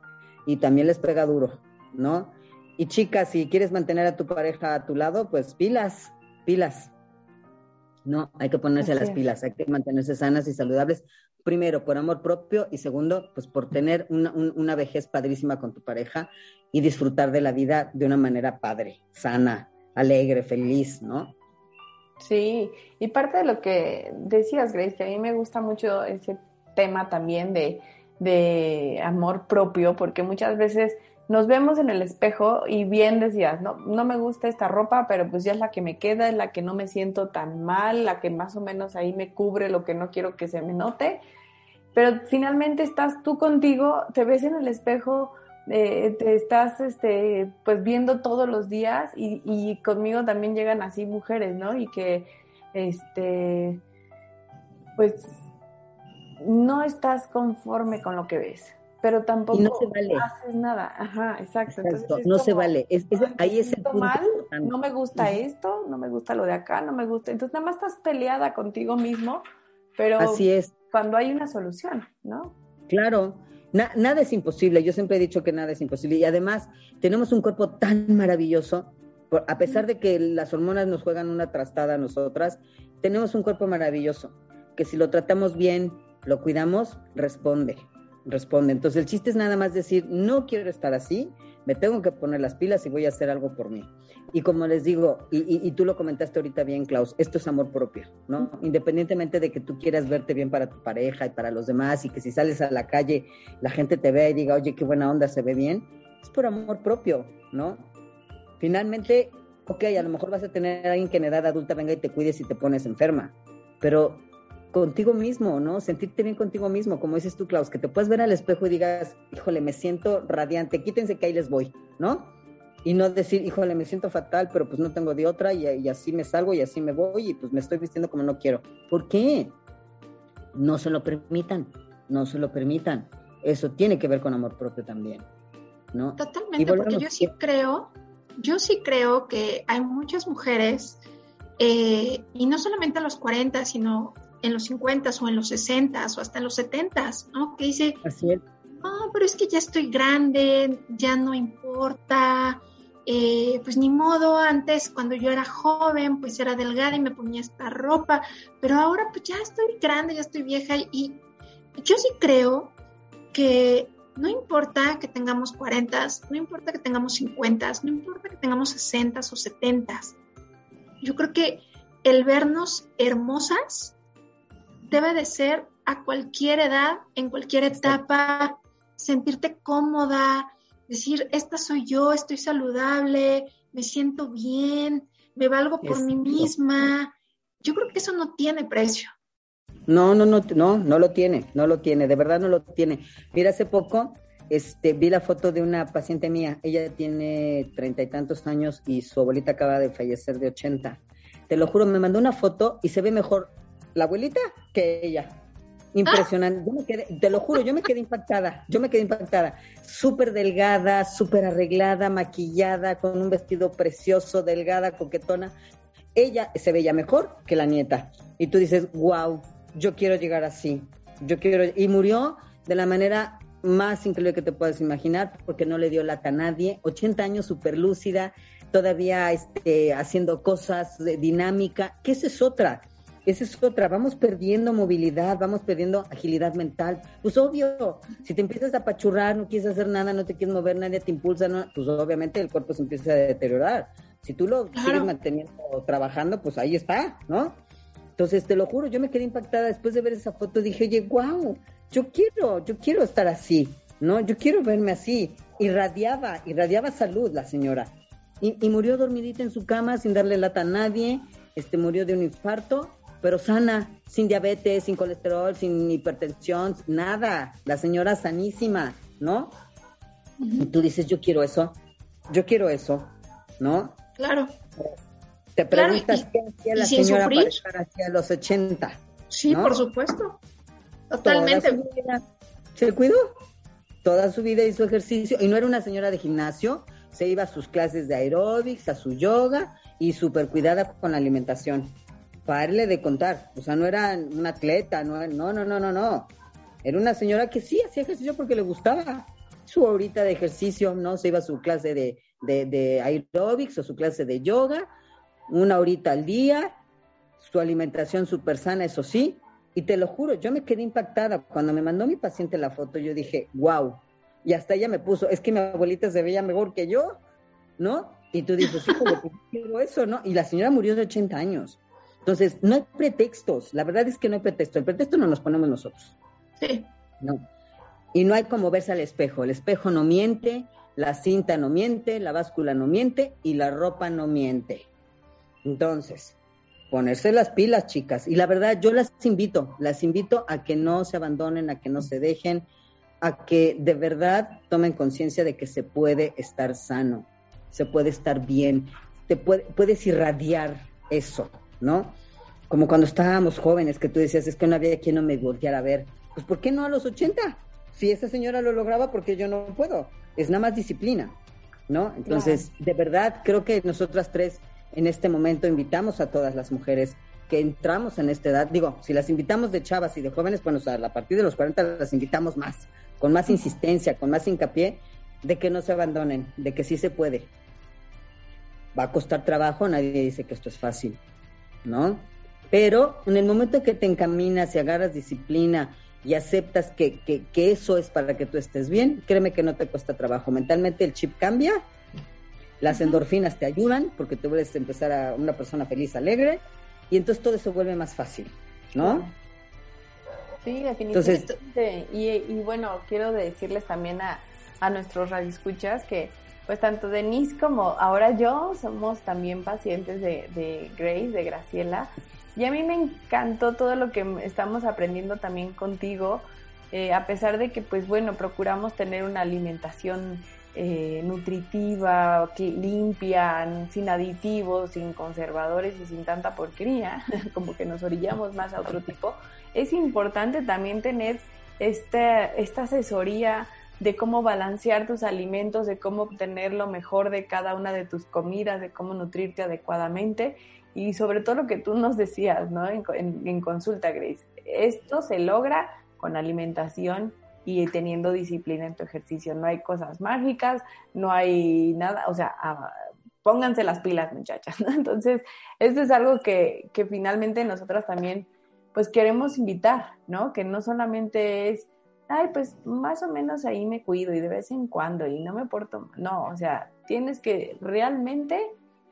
y también les pega duro, ¿no? Y chicas, si quieres mantener a tu pareja a tu lado, pues pilas, pilas no, hay que ponerse las pilas, hay que mantenerse sanas y saludables. Primero, por amor propio y segundo, pues por tener una, una vejez padrísima con tu pareja y disfrutar de la vida de una manera padre, sana, alegre, feliz, ¿no? Sí, y parte de lo que decías, Grace, que a mí me gusta mucho ese tema también de, de amor propio, porque muchas veces nos vemos en el espejo y bien decías, no, no me gusta esta ropa, pero pues ya es la que me queda, es la que no me siento tan mal, la que más o menos ahí me cubre lo que no quiero que se me note. pero finalmente estás tú contigo, te ves en el espejo, eh, te estás este, pues viendo todos los días y, y, conmigo también llegan así mujeres, ¿no? Y que, este, pues, no estás conforme con lo que ves, pero tampoco no se vale. haces nada. Ajá, exacto. no se vale. Es, ahí es el punto mal, no me gusta esto, no me gusta lo de acá, no me gusta. Entonces nada más estás peleada contigo mismo, pero Así es. cuando hay una solución, ¿no? Claro. nada es imposible, yo siempre he dicho que nada es imposible y además tenemos un cuerpo tan maravilloso, a pesar de que las hormonas nos juegan una trastada a nosotras, tenemos un cuerpo maravilloso, que si lo tratamos bien, lo cuidamos, responde, responde. Entonces el chiste es nada más decir, no quiero estar así, me tengo que poner las pilas y voy a hacer algo por mí. Y como les digo, y, tú lo comentaste ahorita bien, Klaus, esto es amor propio, ¿no? Independientemente de que tú quieras verte bien para tu pareja y para los demás, y que si sales a la calle la gente te vea y diga, oye, qué buena onda, se ve bien, es por amor propio, ¿no? Finalmente, ok, a lo mejor vas a tener a alguien que en edad adulta venga y te cuides y te pones enferma, pero contigo mismo, ¿no? Sentirte bien contigo mismo, como dices tú, Klaus, que te puedes ver al espejo y digas, híjole, me siento radiante, quítense que ahí les voy, ¿no? Y no decir, híjole, me siento fatal, pero pues no tengo de otra y, así me salgo y así me voy y pues me estoy vistiendo como no quiero. ¿Por qué? No se lo permitan, no se lo permitan. Eso tiene que ver con amor propio también, ¿no? Totalmente, porque yo sí creo, yo sí creo que hay muchas mujeres, eh, y no solamente a los 40, sino en los 50 o en los 60 o hasta en los 70, ¿no? Que dice, no, pero es que ya estoy grande, ya no importa, eh, pues ni modo, antes cuando yo era joven, pues era delgada y me ponía esta ropa, pero ahora pues ya estoy grande, ya estoy vieja y yo sí creo que no importa que tengamos 40, no importa que tengamos 50, no importa que tengamos 60 o 70. Yo creo que el vernos hermosas debe de ser a cualquier edad, en cualquier etapa, sentirte cómoda, decir, esta soy yo, estoy saludable, me siento bien, me valgo por mí misma. Yo creo que eso no tiene precio. No, no, no, no, no lo tiene, no lo tiene, de verdad no lo tiene. Mira, hace poco este, vi la foto de una paciente mía, ella tiene treinta y tantos años y su abuelita acaba de fallecer de ochenta. Te lo juro, me mandó una foto y se ve mejor la abuelita que ella. Impresionante. te lo juro, yo me quedé impactada. Yo me quedé impactada. Súper delgada, súper arreglada, maquillada, con un vestido precioso, delgada, coquetona. Ella se veía mejor que la nieta. Y tú dices, wow, yo quiero llegar así. Yo quiero. Y murió de la manera más increíble que te puedas imaginar, porque no le dio lata a nadie. 80 años, súper lúcida, todavía este, haciendo cosas de dinámica, que es otra esa es otra, vamos perdiendo movilidad, vamos perdiendo agilidad mental. Pues obvio, si te empiezas a apachurrar, no quieres hacer nada, no te quieres mover, nadie te impulsa, pues obviamente el cuerpo se empieza a deteriorar. Si tú lo sigues manteniendo trabajando, pues ahí está, ¿no? Entonces, te lo juro, yo me quedé impactada después de ver esa foto, dije, oye, wow, yo quiero, yo quiero estar así, ¿no? Yo quiero verme así. Irradiaba, irradiaba salud la señora. Y, y murió dormidita en su cama sin darle lata a nadie, este, murió de un infarto pero sana, sin diabetes, sin colesterol, sin hipertensión, nada. La señora sanísima, ¿no? Y tú dices, yo quiero eso, yo quiero eso, ¿no? Claro. Te preguntas qué hacía la señora para estar hacia los 80. Sí, por supuesto. Totalmente. se cuidó. Toda su vida hizo ejercicio y no era una señora de gimnasio, se iba a sus clases de aeróbics, a su yoga y súper cuidada con la alimentación parle de contar. O sea, no era una atleta, no, no, no, no, no, no. Era una señora que sí hacía ejercicio porque le gustaba. Su horita de ejercicio, ¿no? Se iba a su clase de, de, de aerobics o su clase de yoga, una horita al día, su alimentación súper sana, eso sí. Y te lo juro, yo me quedé impactada. Cuando me mandó mi paciente la foto, yo dije, wow. Y hasta ella me puso, es que mi abuelita se veía mejor que yo, ¿no? Y tú dices, hijo, pues, quiero eso, ¿no? Y la señora murió de 80 años. Entonces, no hay pretextos, la verdad es que no hay pretexto, el pretexto no nos ponemos nosotros. Sí. No. Y no hay como verse al espejo, el espejo no miente, la cinta no miente, la báscula no miente y la ropa no miente. Entonces, ponerse las pilas, chicas. Y la verdad, yo las invito, las invito a que no se abandonen, a que no se dejen, a que de verdad tomen conciencia de que se puede estar sano, se puede estar bien, te puedes irradiar eso, ¿no? Como cuando estábamos jóvenes, que tú decías, es que no había quien no me volteara a ver. Pues, ¿por qué no a los 80? Si esa señora lo lograba, ¿por qué yo no puedo? Es nada más disciplina, ¿no? Entonces, de verdad, creo que nosotras tres en este momento invitamos a todas las mujeres que entramos en esta edad, digo, si las invitamos de chavas y de jóvenes, bueno, o a partir de los 40 las invitamos más, con más insistencia, con más hincapié, de que no se abandonen, de que sí se puede. Va a costar trabajo, nadie dice que esto es fácil, ¿no? Pero en el momento que te encaminas y agarras disciplina y aceptas que, que, que eso es para que tú estés bien, créeme que no te cuesta trabajo. Mentalmente el chip cambia las endorfinas te ayudan porque te vuelves a empezar a una persona feliz, alegre, y entonces todo se vuelve más fácil, ¿no? Sí, definitivamente. y, y, bueno, quiero decirles también a, a nuestros radioescuchas que pues tanto Denise como ahora yo somos también pacientes de, Grace, de Graciela, y a mí me encantó todo lo que estamos aprendiendo también contigo, eh, a pesar de que pues bueno, procuramos tener una alimentación eh, nutritiva, limpia, sin aditivos, sin conservadores y sin tanta porquería, como que nos orillamos más a otro tipo, es importante también tener este, esta asesoría de cómo balancear tus alimentos, de cómo obtener lo mejor de cada una de tus comidas, de cómo nutrirte adecuadamente y sobre todo lo que tú nos decías, ¿no? En, en consulta, Grace. Esto se logra con alimentación y teniendo disciplina en tu ejercicio. No hay cosas mágicas, no hay nada, o sea, ah, pónganse las pilas, muchachas, ¿no? Entonces, esto es algo que, que finalmente nosotras también, pues queremos invitar, ¿no? Que no solamente es, ay, pues más o menos ahí me cuido y de vez en cuando y no me porto, no, o sea, tienes que realmente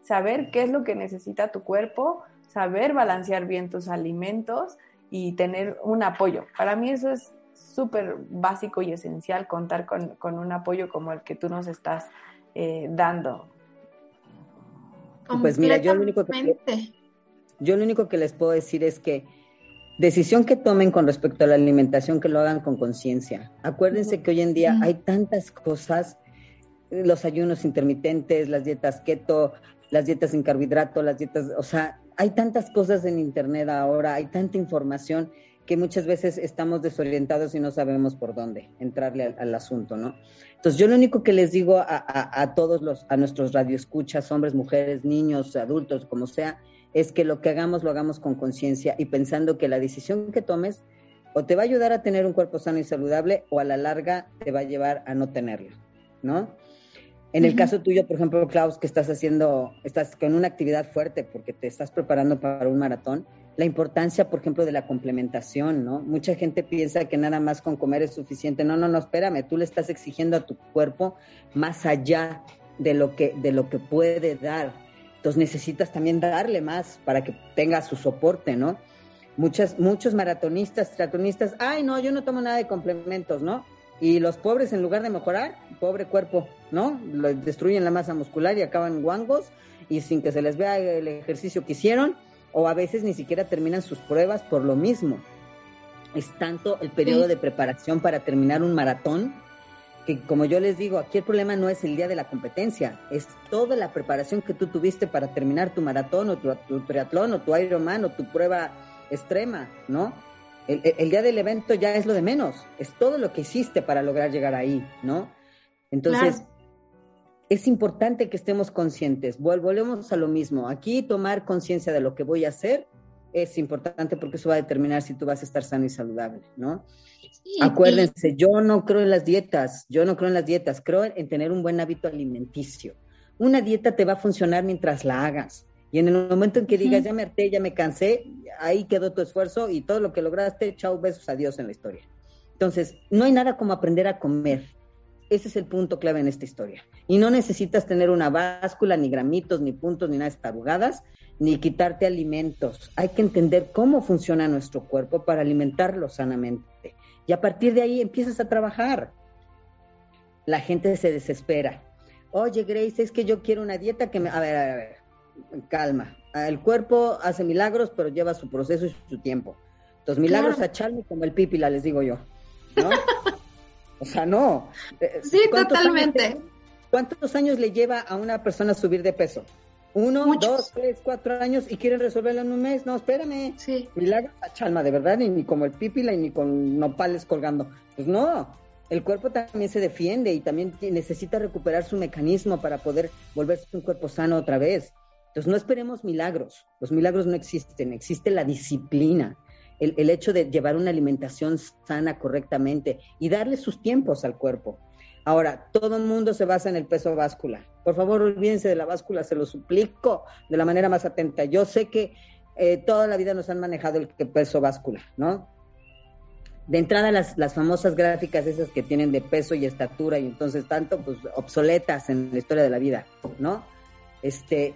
saber qué es lo que necesita tu cuerpo, saber balancear bien tus alimentos y tener un apoyo. Para mí eso es súper básico y esencial contar con, un apoyo como el que tú nos estás eh, dando. Pues mira, yo lo, único que, yo lo único que les puedo decir es que decisión que tomen con respecto a la alimentación, que lo hagan con conciencia. Acuérdense que hoy en día hay tantas cosas, los ayunos intermitentes, las dietas keto, las dietas sin carbohidrato, las dietas, o sea, hay tantas cosas en internet ahora, hay tanta información que muchas veces estamos desorientados y no sabemos por dónde entrarle al, asunto, ¿no? Entonces yo lo único que les digo a, todos los, a nuestros radioescuchas, hombres, mujeres, niños, adultos, como sea, es que lo que hagamos lo hagamos con conciencia y pensando que la decisión que tomes o te va a ayudar a tener un cuerpo sano y saludable o a la larga te va a llevar a no tenerlo, ¿no? En el caso tuyo, por ejemplo, Klaus, que estás haciendo, estás con una actividad fuerte porque te estás preparando para un maratón, la importancia, por ejemplo, de la complementación, ¿no? Mucha gente piensa que nada más con comer es suficiente. No, no, no, espérame, tú le estás exigiendo a tu cuerpo más allá de lo que, de lo que puede dar. Entonces necesitas también darle más para que tenga su soporte, ¿no? Muchas, muchos maratonistas, triatlonistas, ay, no, yo no tomo nada de complementos, ¿no? Y los pobres, en lugar de mejorar, pobre cuerpo, ¿no? destruyen la masa muscular y acaban guangos y sin que se les vea el ejercicio que hicieron o a veces ni siquiera terminan sus pruebas por lo mismo. Es tanto el periodo de preparación para terminar un maratón que como yo les digo, aquí el problema no es el día de la competencia, es toda la preparación que tú tuviste para terminar tu maratón o tu, triatlón o tu Ironman o tu prueba extrema, ¿no? El, día del evento ya es lo de menos, es todo lo que hiciste para lograr llegar ahí, ¿no? Entonces, es importante que estemos conscientes. Volvemos a lo mismo. Aquí tomar conciencia de lo que voy a hacer es importante porque eso va a determinar si tú vas a estar sano y saludable, ¿no? Acuérdense, yo no creo en las dietas, yo no creo en las dietas, creo en tener un buen hábito alimenticio. Una dieta te va a funcionar mientras la hagas. Y en el momento en que digas, ya me harté, ya me cansé, ahí quedó tu esfuerzo y todo lo que lograste, chao, besos, adiós en la historia. Entonces, no hay nada como aprender a comer. Ese es el punto clave en esta historia. Y no necesitas tener una báscula, ni gramitos, ni puntos, ni nada de estarugadas, ni quitarte alimentos. Hay que entender cómo funciona nuestro cuerpo para alimentarlo sanamente. Y a partir de ahí empiezas a trabajar. La gente se desespera. Oye, Grace, es que yo quiero una dieta que me... A ver, a ver, calma. El cuerpo hace milagros, pero lleva su proceso y su tiempo. Entonces, milagros a Charlie como el pípila, les digo yo. ¿no? o sea, no. Eh, sí, totalmente. ¿Cuántos años le lleva a una persona subir de peso? Uno, dos, tres, cuatro años y quieren resolverlo en un mes. No, espérame. Sí. Milagros a Chalma, de verdad, ni, ni como el pípila y ni con nopales colgando. Pues no, el cuerpo también se defiende y también necesita recuperar su mecanismo para poder volverse un cuerpo sano otra vez. Entonces no esperemos milagros, los milagros no existen, existe la disciplina, el, el hecho de llevar una alimentación sana correctamente y darle sus tiempos al cuerpo. Ahora, todo el mundo se basa en el peso báscula. Por favor, olvídense de la báscula, se lo suplico de la manera más atenta. Yo sé que eh, toda la vida nos han manejado el peso báscula, ¿no? De entrada, las, las famosas gráficas esas que tienen de peso y estatura y entonces tanto, pues obsoletas en la historia de la vida, ¿no? Este,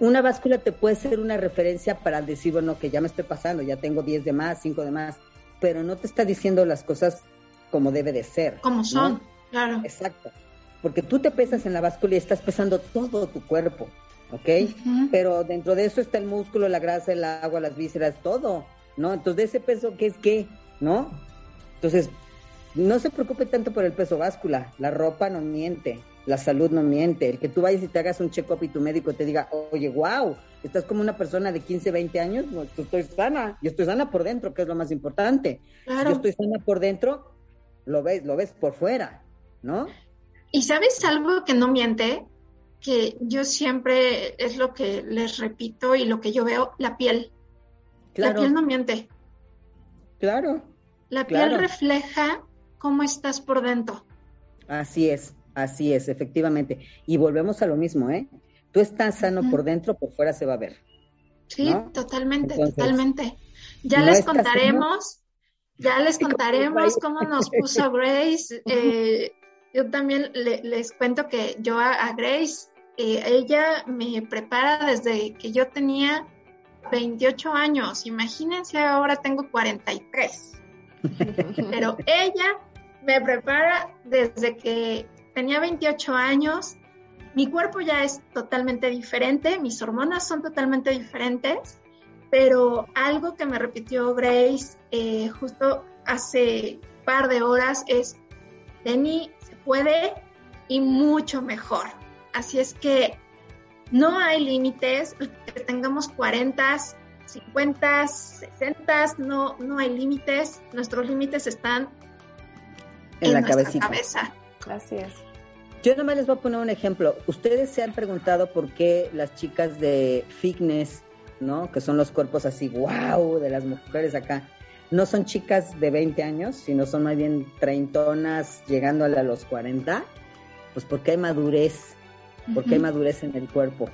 una báscula te puede ser una referencia para decir, bueno, que ya me estoy pasando, ya tengo 10 de más, 5 de más, pero no te está diciendo las cosas como debe de ser. Como son. Claro. Exacto. Porque tú te pesas en la báscula y estás pesando todo tu cuerpo, ¿ok? Pero dentro de eso está el músculo, la grasa, el agua, las vísceras, todo, ¿no? Entonces, de ese peso, ¿qué es qué? ¿No? Entonces, no se preocupe tanto por el peso báscula. La ropa no miente, la salud no miente. El que tú vayas y te hagas un check-up y tu médico te diga, oye, wow, estás como una persona de 15, 20 años, pues tú estoy sana. Yo estoy sana por dentro, que es lo más importante. Claro. Yo estoy sana por dentro, lo ves, lo ves por fuera. ¿no? Y sabes algo que no miente, que yo siempre es lo que les repito y lo que yo veo, la piel. La piel no miente. Claro. La piel refleja cómo estás por dentro. Así es, así es, efectivamente. Y volvemos a lo mismo, ¿eh? Tú estás sano por dentro, por fuera se va a ver. Sí, totalmente, totalmente. Ya les contaremos, ya les contaremos cómo nos puso Grace. Eh, yo también les cuento que yo a, Grace, eh, ella me prepara desde que yo tenía 28 años. Imagínense, ahora tengo 43. Pero ella me prepara desde que tenía 28 años. Mi cuerpo ya es totalmente diferente, mis hormonas son totalmente diferentes, pero algo que me repitió Grace eh, justo hace par de horas es, Denny, puede y mucho mejor. Así es que no hay límites, que tengamos 40, 50, 60, no, no hay límites. Nuestros límites están en, la cabeza. Así es. Yo nomás les voy a poner un ejemplo. Ustedes se han preguntado por qué las chicas de fitness, ¿no? Que son los cuerpos así, wow, de las mujeres acá, no son chicas de 20 años, sino son más bien treintonas llegando a los 40, pues porque hay madurez, porque hay madurez en el cuerpo,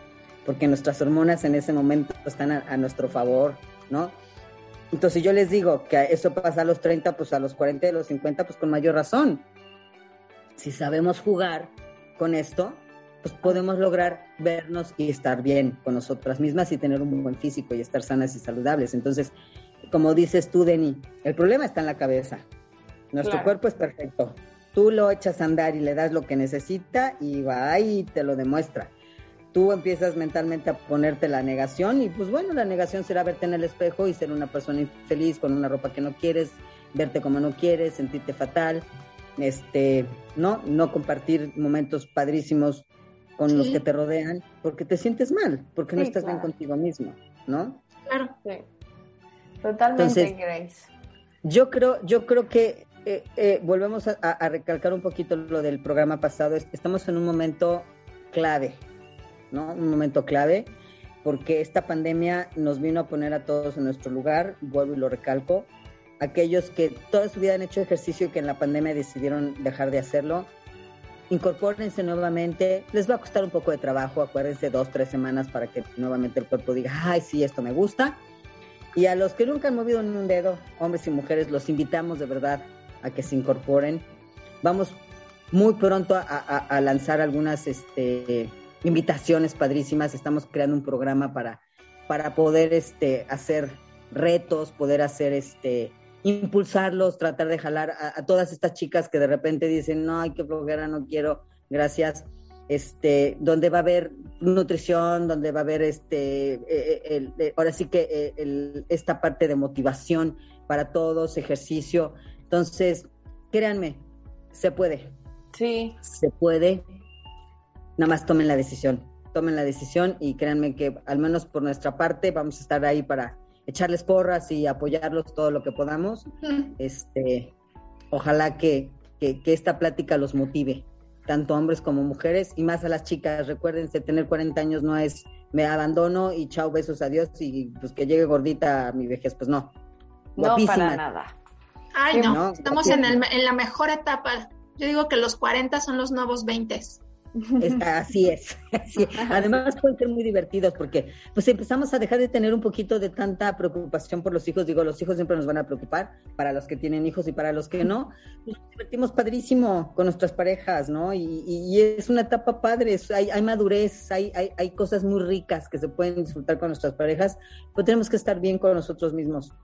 porque nuestras hormonas en ese momento están a, nuestro favor, ¿no? Entonces yo les digo que eso pasa a los 30, pues a los 40 y a los 50, pues con mayor razón. Si sabemos jugar con esto, pues podemos lograr vernos y estar bien con nosotras mismas y tener un buen físico y estar sanas y saludables. Entonces, como dices tú, Denny, el problema está en la cabeza. Nuestro cuerpo es perfecto. Tú lo echas a andar y le das lo que necesita y va y te lo demuestra. Tú empiezas mentalmente a ponerte la negación y pues bueno, la negación será verte en el espejo y ser una persona infeliz con una ropa que no quieres, verte como no quieres, sentirte fatal, este, no, no compartir momentos padrísimos con los que te rodean porque te sientes mal, porque no estás bien contigo mismo, ¿no? Claro. Sí. Totalmente, Grace. Yo creo, yo creo que eh, eh, volvemos a, recalcar un poquito lo del programa pasado. Estamos en un momento clave, ¿no? Un momento clave, porque esta pandemia nos vino a poner a todos en nuestro lugar, vuelvo y lo recalco. Aquellos que toda su vida han hecho ejercicio y que en la pandemia decidieron dejar de hacerlo, incorpórense nuevamente. Les va a costar un poco de trabajo, acuérdense, dos, tres semanas para que nuevamente el cuerpo diga, ay, sí, esto me gusta y a los que nunca han movido ni un dedo, hombres y mujeres, los invitamos de verdad a que se incorporen. Vamos muy pronto a, lanzar algunas este, invitaciones padrísimas. Estamos creando un programa para, para poder este, hacer retos, poder hacer este, impulsarlos, tratar de jalar a, todas estas chicas que de repente dicen, no, hay que flojera, no quiero, gracias. este, donde va a haber nutrición, donde va a haber este, eh, eh, el, ahora sí que el, esta parte de motivación para todos, ejercicio. Entonces, créanme, se puede. Sí. Se puede. Nada más tomen la decisión. Tomen la decisión y créanme que al menos por nuestra parte vamos a estar ahí para echarles porras y apoyarlos todo lo que podamos. Este, ojalá que, que, esta plática los motive, tanto hombres como mujeres, y más a las chicas. Recuérdense, tener 40 años no es me abandono y chao, besos, adiós, y pues que llegue gordita a mi vejez, pues no. No, para nada. Ay, no, estamos en, el, en la mejor etapa. Yo digo que los 40 son los nuevos 20 así es. Además pueden ser muy divertidos porque pues empezamos a dejar de tener un poquito de tanta preocupación por los hijos. Digo, los hijos siempre nos van a preocupar para los que tienen hijos y para los que no. Nos divertimos padrísimo con nuestras parejas, ¿no? Y, es una etapa padre, hay, hay madurez, hay, hay, hay, cosas muy ricas que se pueden disfrutar con nuestras parejas, pero tenemos que estar bien con nosotros mismos.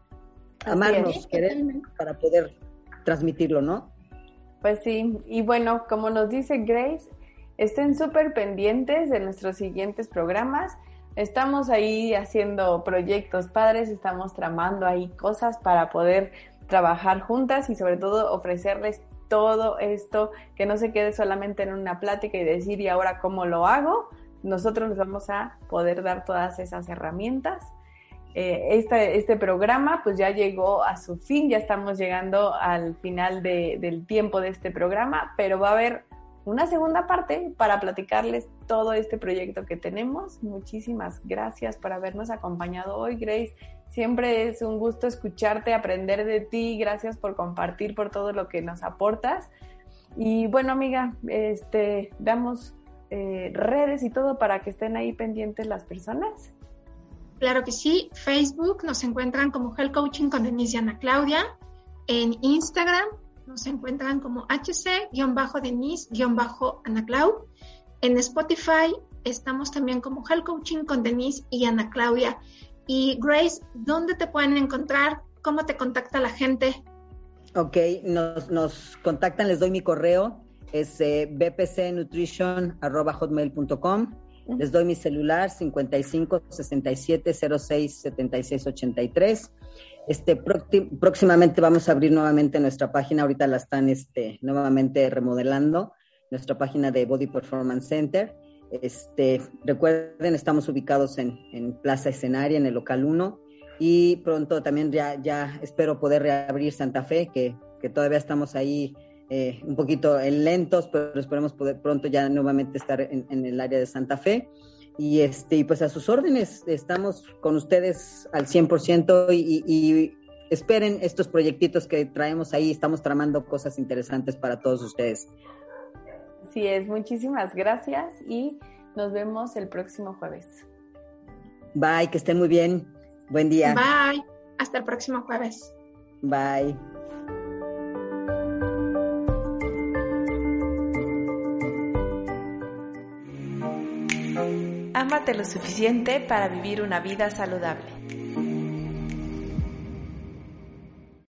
Amarnos, querer para poder transmitirlo, ¿no? Pues sí, y bueno, como nos dice Grace, Estén súper pendientes de nuestros siguientes programas. Estamos ahí haciendo proyectos padres, estamos tramando ahí cosas para poder trabajar juntas y sobre todo ofrecerles todo esto, que no se quede solamente en una plática y decir, ¿y ahora cómo lo hago? Nosotros les vamos a poder dar todas esas herramientas. Este, este, programa pues ya llegó a su fin, ya estamos llegando al final del tiempo de este programa, pero va a haber una segunda parte para platicarles todo este proyecto que tenemos. Muchísimas gracias por habernos acompañado hoy, Grace. Siempre es un gusto escucharte, aprender de ti. Gracias por compartir, por todo lo que nos aportas. Y bueno, amiga, este, damos eh, redes y todo para que estén ahí pendientes las personas. Claro que sí. Facebook nos encuentran como Health Coaching con Denise y Ana Claudia. En Instagram nos encuentran como hc-denise-anaclau. En Spotify estamos también como Health Coaching con Denise y Ana Claudia. Y Grace, ¿dónde te pueden encontrar? ¿Cómo te contacta la gente? Ok, nos, nos contactan, les doy mi correo, es eh, bpcnutrition.hotmail.com. Les doy mi celular 55 67 06 76 83. Este, próximamente vamos a abrir nuevamente nuestra página, ahorita la están este, nuevamente remodelando, nuestra página de Body Performance Center. Este, recuerden, estamos ubicados en, Plaza Escenaria, en el local 1, y pronto también ya, ya espero poder reabrir Santa Fe, que, que todavía estamos ahí eh, un poquito en lentos, pero esperemos poder pronto ya nuevamente estar en, en el área de Santa Fe y este y pues a sus órdenes estamos con ustedes al 100% y, y esperen estos proyectitos que traemos ahí, estamos tramando cosas interesantes para todos ustedes. Así es, muchísimas gracias y nos vemos el próximo jueves. Bye, que estén muy bien. Buen día. Bye, hasta el próximo jueves. Bye. Ámate lo suficiente para vivir una vida saludable.